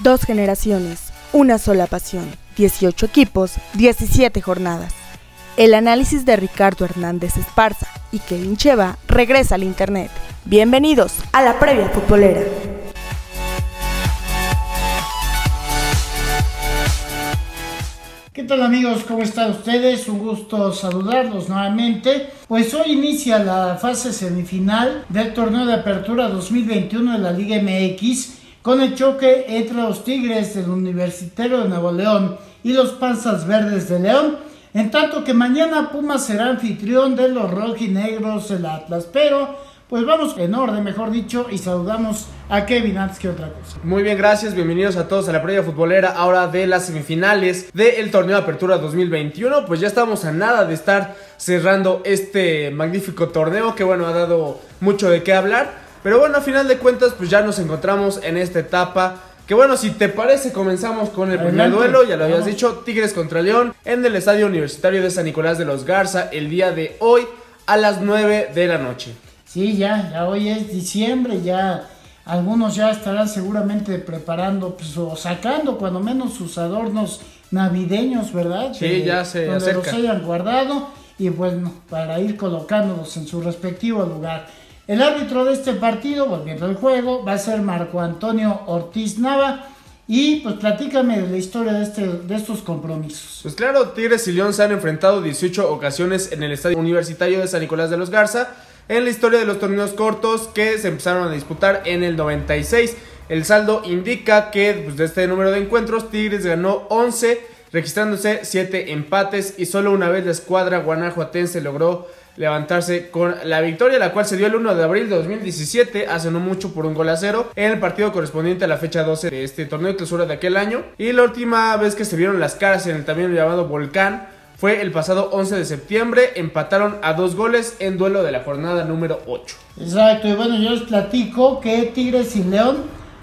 Dos generaciones, una sola pasión, 18 equipos, 17 jornadas. El análisis de Ricardo Hernández Esparza y Kevin Cheva regresa al Internet. Bienvenidos a la previa futbolera. ¿Qué tal amigos? ¿Cómo están ustedes? Un gusto saludarlos nuevamente. Pues hoy inicia la fase semifinal del torneo de apertura 2021 de la Liga MX con el choque entre los Tigres del Universitario de Nuevo León y los Panzas Verdes de León. En tanto que mañana Pumas será anfitrión de los rojinegros del Atlas. Pero, pues vamos en orden, mejor dicho, y saludamos a Kevin antes que otra cosa. Muy bien, gracias. Bienvenidos a todos a la previa futbolera. Ahora de las semifinales del torneo de apertura 2021. Pues ya estamos a nada de estar cerrando este magnífico torneo que, bueno, ha dado mucho de qué hablar. Pero bueno, a final de cuentas, pues ya nos encontramos en esta etapa. Que bueno, si te parece, comenzamos con el primer duelo, ya lo habías dicho, Tigres contra León, en el Estadio Universitario de San Nicolás de los Garza, el día de hoy a las 9 de la noche. Sí, ya, ya hoy es diciembre, ya algunos ya estarán seguramente preparando pues, o sacando cuando menos sus adornos navideños, ¿verdad? Sí, ya se donde acerca. los hayan guardado y bueno, para ir colocándolos en su respectivo lugar. El árbitro de este partido, volviendo al juego, va a ser Marco Antonio Ortiz Nava. Y pues platícame la historia de, este, de estos compromisos. Pues claro, Tigres y León se han enfrentado 18 ocasiones en el Estadio Universitario de San Nicolás de los Garza. En la historia de los torneos cortos que se empezaron a disputar en el 96. El saldo indica que pues, de este número de encuentros Tigres ganó 11, registrándose 7 empates y solo una vez la escuadra guanajuatense logró levantarse con la victoria, la cual se dio el 1 de abril de 2017, hace no mucho por un gol a cero, en el partido correspondiente a la fecha 12 de este torneo de clausura de aquel año. Y la última vez que se vieron las caras en el también llamado Volcán fue el pasado 11 de septiembre, empataron a dos goles en duelo de la jornada número 8. Exacto, y bueno, yo les platico que Tigres y León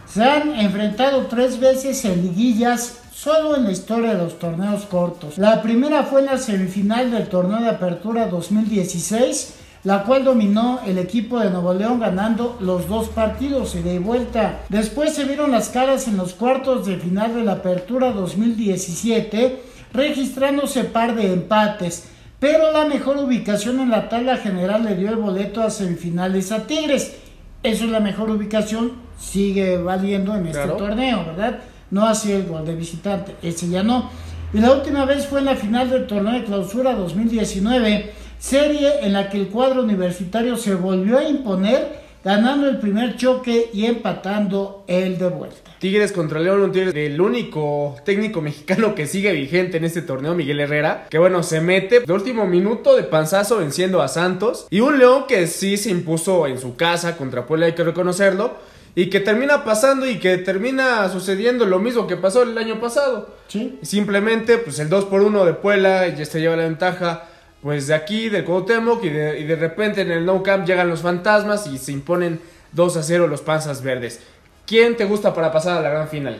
se han enfrentado tres veces en liguillas solo en la historia de los torneos cortos. La primera fue en la semifinal del torneo de apertura 2016, la cual dominó el equipo de Nuevo León ganando los dos partidos y de vuelta. Después se vieron las caras en los cuartos de final de la apertura 2017, registrándose par de empates. Pero la mejor ubicación en la tabla general le dio el boleto a semifinales a Tigres. Eso es la mejor ubicación, sigue valiendo en este Claro. torneo, ¿verdad? No así el gol de visitante, ese ya no. Y la última vez fue en la final del torneo de clausura 2019, serie en la que el cuadro universitario se volvió a imponer, ganando el primer choque y empatando el de vuelta. Tigres contra León, un Tigres del único técnico mexicano que sigue vigente en este torneo, Miguel Herrera, que bueno, se mete de último minuto de panzazo venciendo a Santos. Y un León que sí se impuso en su casa contra Puebla, hay que reconocerlo. Y que termina pasando y que termina sucediendo lo mismo que pasó el año pasado. ¿Sí? Simplemente, pues el 2 por 1 de Puebla ya se lleva la ventaja, pues de aquí, de Cuauhtémoc, y de, y de repente en el No Camp llegan los fantasmas y se imponen 2 a 0 los Panzas Verdes. ¿Quién te gusta para pasar a la gran final?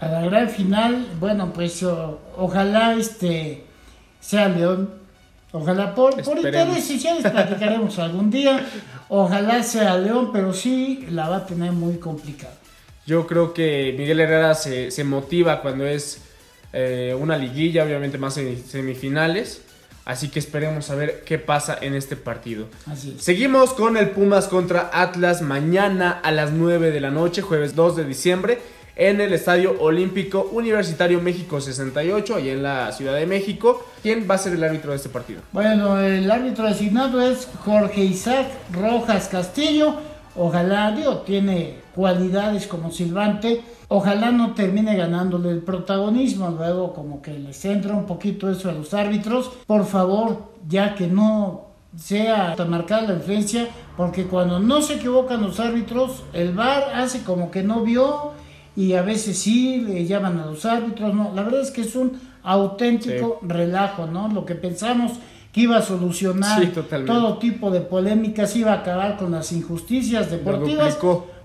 A la gran final, bueno, pues o- ojalá este sea León. Ojalá por, por Esperemos. y ya les platicaremos algún día. Ojalá sea León, pero sí la va a tener muy complicada. Yo creo que Miguel Herrera se, se motiva cuando es eh, una liguilla, obviamente más en semifinales. Así que esperemos a ver qué pasa en este partido. Así es. Seguimos con el Pumas contra Atlas mañana a las 9 de la noche, jueves 2 de diciembre, en el Estadio Olímpico Universitario México 68, allá en la Ciudad de México. ¿Quién va a ser el árbitro de este partido? Bueno, el árbitro designado es Jorge Isaac Rojas Castillo. Ojalá, digo, tiene cualidades como silbante. Ojalá no termine ganándole el protagonismo. Luego, como que les entra un poquito eso a los árbitros. Por favor, ya que no sea tan marcada la influencia, porque cuando no se equivocan los árbitros, el VAR hace como que no vio y a veces sí le llaman a los árbitros. No, la verdad es que es un auténtico relajo, ¿no? Lo que pensamos que iba a solucionar Sí, todo tipo de polémicas, iba a acabar con las injusticias deportivas.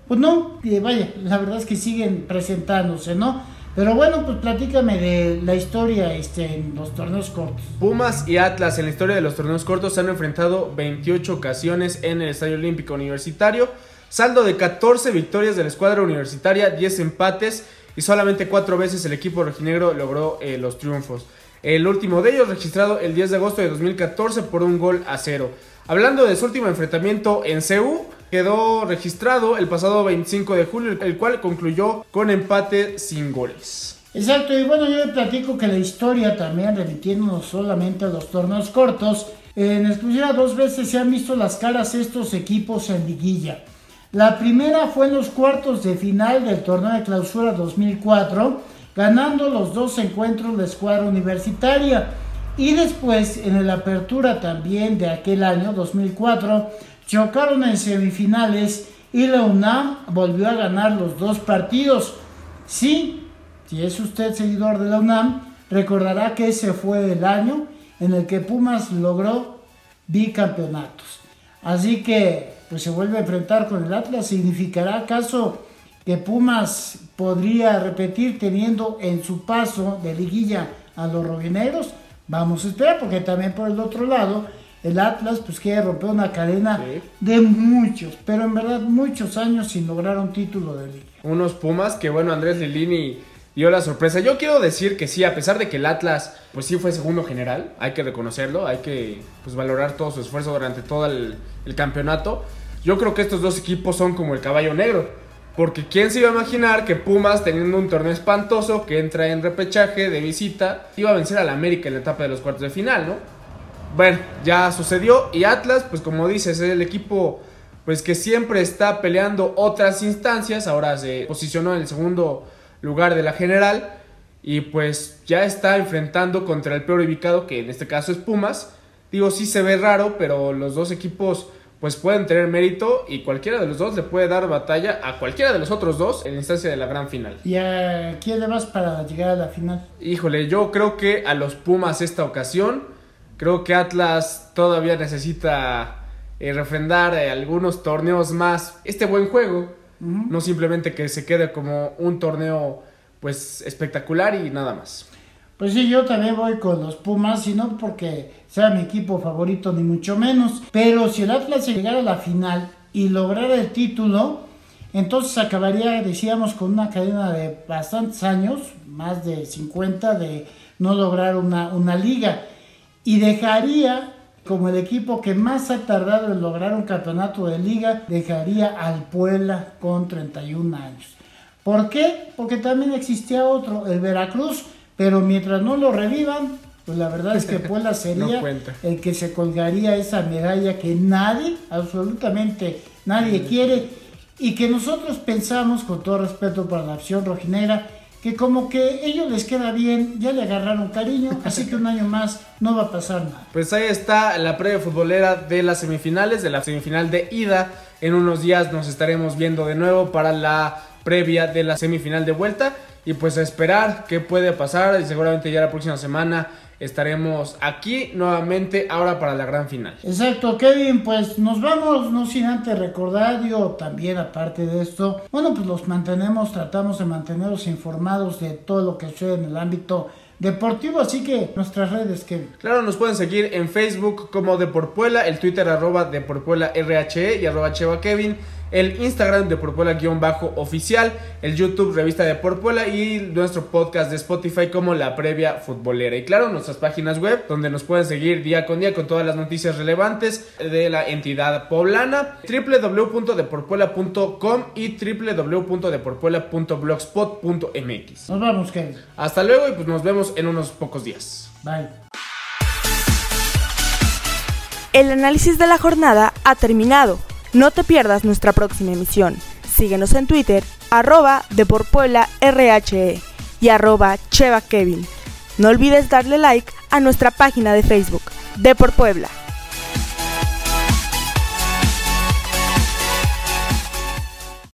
Pues no, y vaya, la verdad es que siguen presentándose, ¿no? Pero bueno, pues platícame de la historia este, en los torneos cortos. Pumas y Atlas en la historia de los torneos cortos se han enfrentado 28 ocasiones en el Estadio Olímpico Universitario. Saldo de 14 victorias de la escuadra universitaria, 10 empates y solamente cuatro veces el equipo rojinegro logró eh, los triunfos. El último de ellos registrado el 10 de agosto de 2014 por un gol a cero. Hablando de su último enfrentamiento en CEU, quedó registrado el pasado 25 de julio, el cual concluyó con empate sin goles. Exacto, y bueno, yo le platico que la historia también, remitiéndonos solamente a los torneos cortos, en exclusiva dos veces se han visto las caras estos equipos en liguilla. La primera fue en los cuartos de final del torneo de clausura 2004, ganando los dos encuentros de escuadra universitaria. Y después, en la apertura también de aquel año, 2004, chocaron en semifinales y la UNAM volvió a ganar los dos partidos. Sí, si es usted seguidor de la UNAM, recordará que ese fue el año en el que Pumas logró bicampeonatos. Así que, pues se vuelve a enfrentar con el Atlas. ¿Significará acaso que Pumas podría repetir teniendo en su paso de liguilla a los rojinegros? Vamos a esperar, porque también por el otro lado, el Atlas pues quiere romper una cadena de muchos, pero en verdad muchos años sin lograr un título de liga. Unos Pumas que bueno, Andrés Lilini dio la sorpresa. Yo quiero decir que sí, a pesar de que el Atlas, pues sí fue segundo general, hay que reconocerlo, hay que pues, valorar todo su esfuerzo durante todo el, campeonato. Yo creo que estos dos equipos son como el caballo negro. Porque quién se iba a imaginar que Pumas, teniendo un torneo espantoso que entra en repechaje de visita, iba a vencer al América en la etapa de los cuartos de final, ¿no? Bueno, ya sucedió y Atlas, pues como dices, es el equipo pues que siempre está peleando otras instancias, ahora se posicionó en el segundo lugar de la general y pues ya está enfrentando contra el peor ubicado que en este caso es Pumas. Digo, sí se ve raro, pero los dos equipos pues pueden tener mérito y cualquiera de los dos le puede dar batalla a cualquiera de los otros dos en la instancia de la gran final. ¿Y a quién le vas para llegar a la final? Híjole, yo creo que a los Pumas esta ocasión, creo que Atlas todavía necesita eh, refrendar eh, algunos torneos más este buen juego no simplemente que se quede como un torneo pues espectacular y nada más. Pues sí, yo también voy con los Pumas, y no porque sea mi equipo favorito ni mucho menos, pero si el Atlas llegara a la final y lograra el título, entonces acabaría, decíamos, con una cadena de bastantes años, más de 50, de no lograr una, una liga, y dejaría como el equipo que más ha tardado en lograr un campeonato de liga, dejaría al Puebla con 31 años. ¿Por qué? Porque también existía otro, el Veracruz, pero mientras no lo revivan, pues la verdad es que Puebla sería el que se colgaría esa medalla que nadie, absolutamente nadie quiere y que nosotros pensamos, con todo respeto para la acción rojinera, que como que ellos les queda bien, ya le agarraron cariño, así que un año más no va a pasar nada. Pues ahí está la previa futbolera de las semifinales, de la semifinal de ida. En unos días nos estaremos viendo de nuevo para la previa de la semifinal de vuelta. Y pues a esperar qué puede pasar y seguramente ya la próxima semana estaremos aquí nuevamente ahora para la gran final. Exacto, Kevin, pues nos vamos, no sin antes recordar, yo también aparte de esto, bueno, pues los mantenemos, tratamos de mantenerlos informados de todo lo que sucede en el ámbito deportivo, así que nuestras redes, Kevin. Claro, nos pueden seguir en Facebook como Deporpuela, el Twitter arroba Deporpuela RHE y arroba Cheva Kevin el Instagram de Porpuela-oficial, el YouTube Revista de Porpuela y nuestro podcast de Spotify como La Previa Futbolera. Y claro, nuestras páginas web donde nos pueden seguir día con día con todas las noticias relevantes de la entidad poblana, www.deporpuela.com y www.deporpuela.blogspot.mx. Nos vamos, Kevin. Hasta luego y pues nos vemos en unos pocos días. Bye. El análisis de la jornada ha terminado. No te pierdas nuestra próxima emisión. Síguenos en Twitter, arroba RHE y arroba Cheva Kevin. No olvides darle like a nuestra página de Facebook, De Puebla.